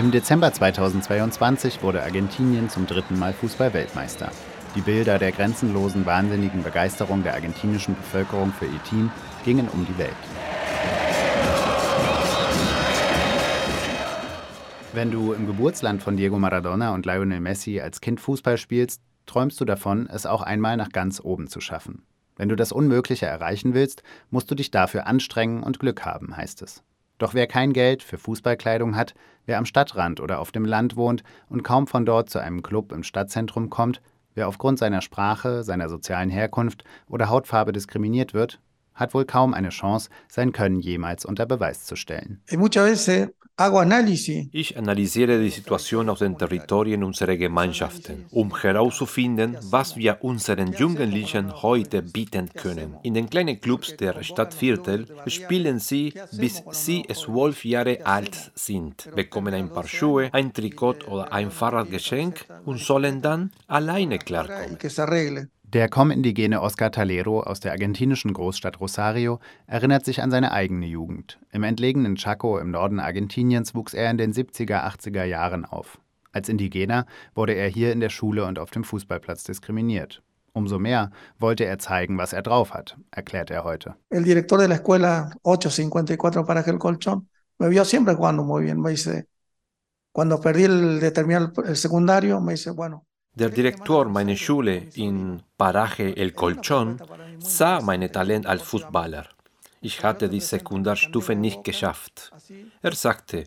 Im Dezember 2022 wurde Argentinien zum dritten Mal Fußball-Weltmeister. Die Bilder der grenzenlosen, wahnsinnigen Begeisterung der argentinischen Bevölkerung für ihr Team gingen um die Welt. Wenn du im Geburtsland von Diego Maradona und Lionel Messi als Kind Fußball spielst, träumst du davon, es auch einmal nach ganz oben zu schaffen. Wenn du das Unmögliche erreichen willst, musst du dich dafür anstrengen und Glück haben, heißt es. Doch wer kein Geld für Fußballkleidung hat, wer am Stadtrand oder auf dem Land wohnt und kaum von dort zu einem Club im Stadtzentrum kommt, wer aufgrund seiner Sprache, seiner sozialen Herkunft oder Hautfarbe diskriminiert wird, hat wohl kaum eine Chance, sein Können jemals unter Beweis zu stellen. Ich analysiere die Situation auf den Territorien unserer Gemeinschaften, um herauszufinden, was wir unseren Jugendlichen heute bieten können. In den kleinen Clubs der Stadtviertel spielen sie, bis sie zwölf Jahre alt sind, bekommen ein paar Schuhe, ein Trikot oder ein Fahrradgeschenk und sollen dann alleine klarkommen. Der Com-Indigene Oscar Talero aus der argentinischen Großstadt Rosario erinnert sich an seine eigene Jugend. Im entlegenen Chaco im Norden Argentiniens wuchs er in den 70er, 80er Jahren auf. Als Indigener wurde er hier in der Schule und auf dem Fußballplatz diskriminiert. Umso mehr wollte er zeigen, was er drauf hat, erklärt er heute. El director de la escuela 854 para el colchón me vio siempre jugando muy bien. Me dice, cuando perdí el de terminar el secundario, me dice, bueno, der Direktor meiner Schule in Paraje El Colchón sah mein Talent als Fußballer. Ich hatte die Sekundarstufe nicht geschafft. Er sagte,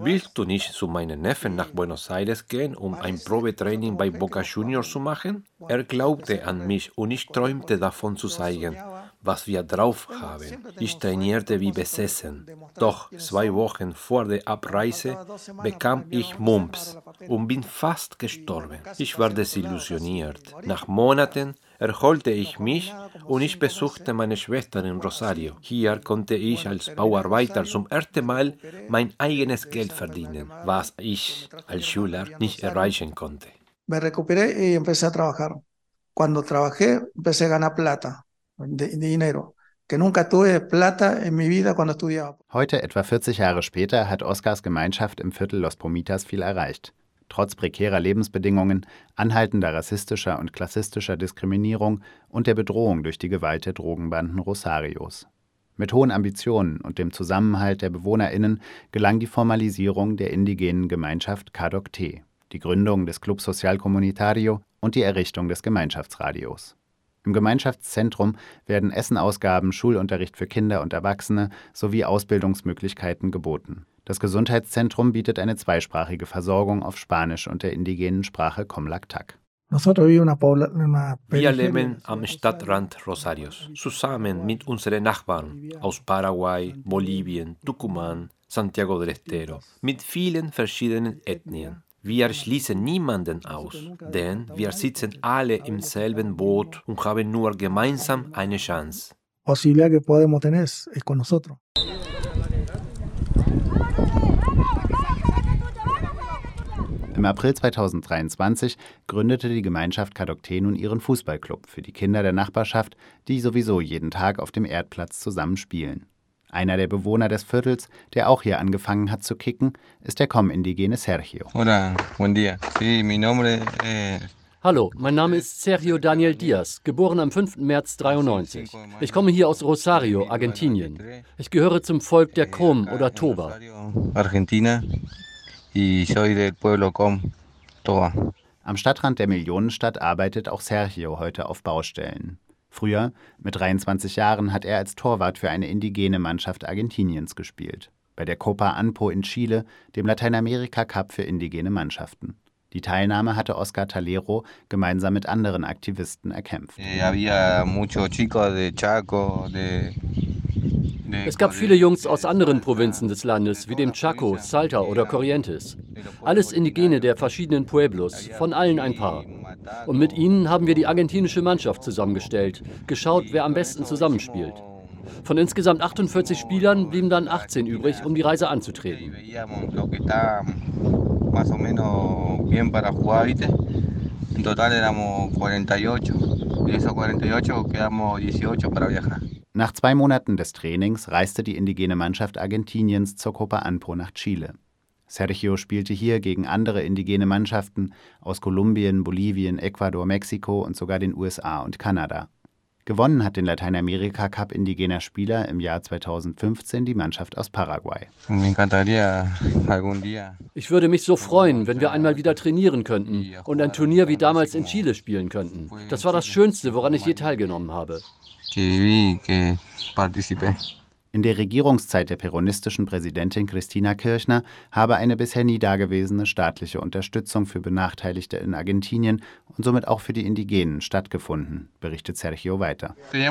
willst du nicht zu meinen Neffen nach Buenos Aires gehen, um ein Probetraining bei Boca Juniors zu machen? Er glaubte an mich und ich träumte davon zu zeigen, was wir drauf haben. Ich trainierte wie besessen. Doch zwei Wochen vor der Abreise bekam ich Mumps und bin fast gestorben. Ich war desillusioniert. Nach Monaten erholte ich mich und ich besuchte meine Schwester in Rosario. Hier konnte ich als Bauarbeiter zum ersten Mal mein eigenes Geld verdienen, was ich als Schüler nicht erreichen konnte. Me recuperé y empecé a trabajar. Cuando trabajé, empecé a ganar plata, dinero. Que nunca tuve plata en mi vida cuando estudiaba. Heute, etwa 40 Jahre später, hat Oscars Gemeinschaft im Viertel Los Pomitas viel erreicht. Trotz prekärer Lebensbedingungen, anhaltender rassistischer und klassistischer Diskriminierung und der Bedrohung durch die Gewalt der Drogenbanden Rosarios. Mit hohen Ambitionen und dem Zusammenhalt der BewohnerInnen gelang die Formalisierung der indigenen Gemeinschaft Cadocte, die Gründung des Club Social Comunitario und die Errichtung des Gemeinschaftsradios. Im Gemeinschaftszentrum werden Essenausgaben, Schulunterricht für Kinder und Erwachsene sowie Ausbildungsmöglichkeiten geboten. Das Gesundheitszentrum bietet eine zweisprachige Versorgung auf Spanisch und der indigenen Sprache Comlactac. Wir leben am Stadtrand Rosarios, zusammen mit unseren Nachbarn aus Paraguay, Bolivien, Tucumán, Santiago del Estero, mit vielen verschiedenen Ethnien. Wir schließen niemanden aus, denn wir sitzen alle im selben Boot und haben nur gemeinsam eine Chance. Posibilidad que podemos tener es con nosotros. Im April 2023 gründete die Gemeinschaft Kadokte nun ihren Fußballclub für die Kinder der Nachbarschaft, die sowieso jeden Tag auf dem Erdplatz zusammen spielen. Einer der Bewohner des Viertels, der auch hier angefangen hat zu kicken, ist der Com-Indigene Sergio. Hola, buen día. Sí, mi nombre es Hallo, mein Name ist Sergio Daniel Diaz, geboren am 5. März 93. Ich komme hier aus Rosario, Argentinien. Ich gehöre zum Volk der Com oder Toba. Argentina y soy del pueblo Com Toba. Am Stadtrand der Millionenstadt arbeitet auch Sergio heute auf Baustellen. Früher, mit 23 Jahren, hat er als Torwart für eine indigene Mannschaft Argentiniens gespielt. Bei der Copa Anpo in Chile, dem Lateinamerika Cup für indigene Mannschaften. Die Teilnahme hatte Oscar Talero gemeinsam mit anderen Aktivisten erkämpft. Es gab viele Jungs aus anderen Provinzen des Landes, wie dem Chaco, Salta oder Corrientes. Alles Indigene der verschiedenen Pueblos, von allen ein paar. Und mit ihnen haben wir die argentinische Mannschaft zusammengestellt, geschaut, wer am besten zusammenspielt. Von insgesamt 48 Spielern blieben dann 18 übrig, um die Reise anzutreten. En total éramos 48. Y esos 48 quedamos 18 para viajar. Nach zwei Monaten des Trainings reiste die indigene Mannschaft Argentiniens zur Copa Anpo nach Chile. Sergio spielte hier gegen andere indigene Mannschaften aus Kolumbien, Bolivien, Ecuador, Mexiko und sogar den USA und Kanada. Gewonnen hat den Lateinamerika Cup indigener Spieler im Jahr 2015 die Mannschaft aus Paraguay. Ich würde mich so freuen, wenn wir einmal wieder trainieren könnten und ein Turnier wie damals in Chile spielen könnten. Das war das Schönste, woran ich je teilgenommen habe. In der Regierungszeit der peronistischen Präsidentin Christina Kirchner habe eine bisher nie dagewesene staatliche Unterstützung für Benachteiligte in Argentinien und somit auch für die Indigenen stattgefunden, berichtet Sergio weiter. Wir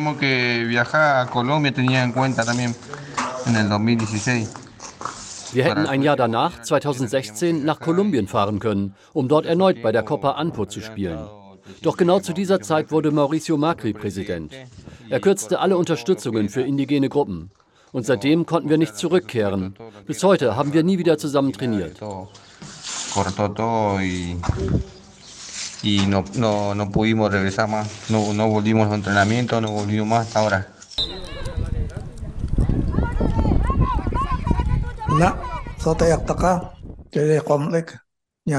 hätten ein Jahr danach, 2016, nach Kolumbien fahren können, um dort erneut bei der Copa Anpo zu spielen. Doch genau zu dieser Zeit wurde Mauricio Macri Präsident. Er kürzte alle Unterstützungen für indigene Gruppen. Und seitdem konnten wir nicht zurückkehren. Bis heute haben wir nie wieder zusammen trainiert. y no, no, no pudimos regresar más, no, no volvimos a entrenamiento, no volvimos más hasta ahora. لا صوت يقطع كده قملك im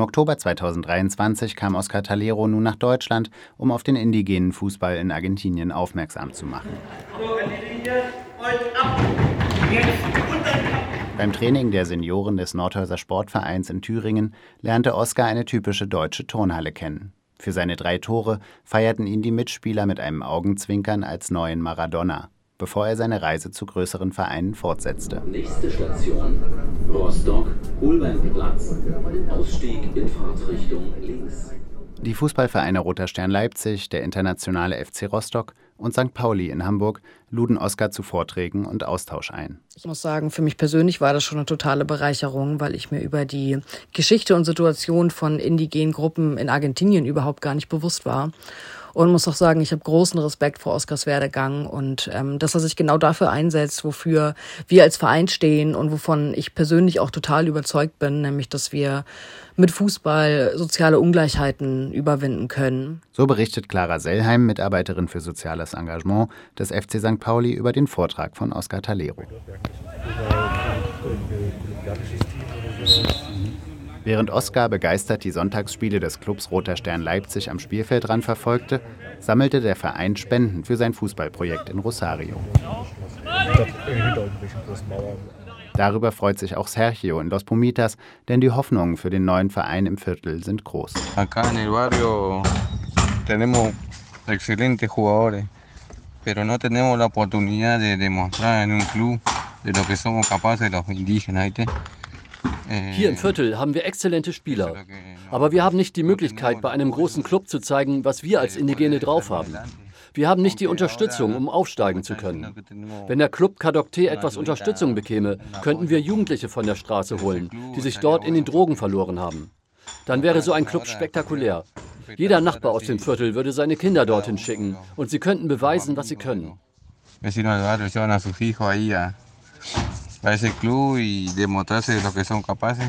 Oktober 2023 kam Oscar Talero nun nach Deutschland, um auf den indigenen Fußball in Argentinien aufmerksam zu machen. Beim Training der Senioren des Nordhäuser Sportvereins in Thüringen lernte Oscar eine typische deutsche Turnhalle kennen. Für seine drei Tore feierten ihn die Mitspieler mit einem Augenzwinkern als neuen Maradona bevor er seine Reise zu größeren Vereinen fortsetzte. Nächste Station Rostock, Ulmenplatz. Ausstieg in Fahrtrichtung links. Die Fußballvereine Roter Stern Leipzig, der internationale FC Rostock und St. Pauli in Hamburg luden Oskar zu Vorträgen und Austausch ein. Ich muss sagen, für mich persönlich war das schon eine totale Bereicherung, weil ich mir über die Geschichte und Situation von indigenen Gruppen in Argentinien überhaupt gar nicht bewusst war. Und muss auch sagen, ich habe großen Respekt vor Oskars Werdegang und ähm, dass er sich genau dafür einsetzt, wofür wir als Verein stehen und wovon ich persönlich auch total überzeugt bin, nämlich dass wir mit Fußball soziale Ungleichheiten überwinden können. So berichtet Clara Sellheim, Mitarbeiterin für soziales Engagement des FC St. Pauli, über den Vortrag von Oskar Talero. Während Oskar begeistert die Sonntagsspiele des Clubs Roter Stern Leipzig am Spielfeldrand verfolgte, sammelte der Verein Spenden für sein Fußballprojekt in Rosario. Darüber freut sich auch Sergio in Los Pumitas, denn die Hoffnungen für den neuen Verein im Viertel sind groß. Acá en el barrio tenemos excelentes jugadores, pero no tenemos la oportunidad de demostrar en club de lo que somos capaces los indígenas. Hier im Viertel haben wir exzellente Spieler. Aber wir haben nicht die Möglichkeit, bei einem großen Club zu zeigen, was wir als Indigene drauf haben. Wir haben nicht die Unterstützung, um aufsteigen zu können. Wenn der Club Kadokte etwas Unterstützung bekäme, könnten wir Jugendliche von der Straße holen, die sich dort in den Drogen verloren haben. Dann wäre so ein Club spektakulär. Jeder Nachbar aus dem Viertel würde seine Kinder dorthin schicken und sie könnten beweisen, was sie können a ese club y demostrarse de lo que son capaces.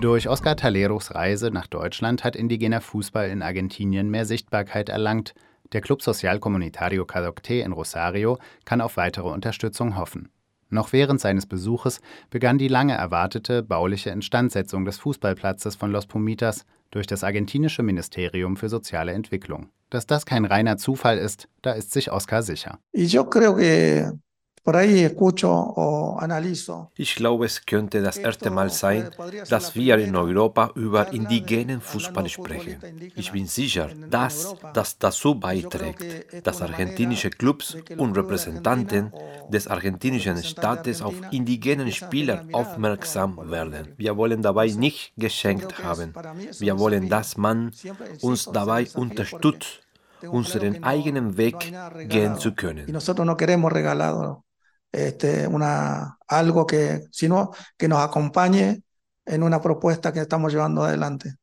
Durch Oscar Taleros Reise nach Deutschland hat indigener Fußball in Argentinien mehr Sichtbarkeit erlangt. Der Club Social Comunitario Cadocte in Rosario kann auf weitere Unterstützung hoffen. Noch während seines Besuches begann die lange erwartete bauliche Instandsetzung des Fußballplatzes von Los Pumitas durch das argentinische Ministerium für soziale Entwicklung. Dass das kein reiner Zufall ist, da ist sich Oscar sicher. Ich glaube, es könnte das erste Mal sein, dass wir in Europa über indigenen Fußball sprechen. Ich bin sicher, dass das dazu beiträgt, dass argentinische Clubs und Repräsentanten des argentinischen Staates auf indigenen Spieler aufmerksam werden. Wir wollen dabei nicht geschenkt haben. Wir wollen, dass man uns dabei unterstützt unseren eigenen Weg gehen zu können. Este, una, algo que, sino que nos acompañe en una propuesta que estamos llevando adelante.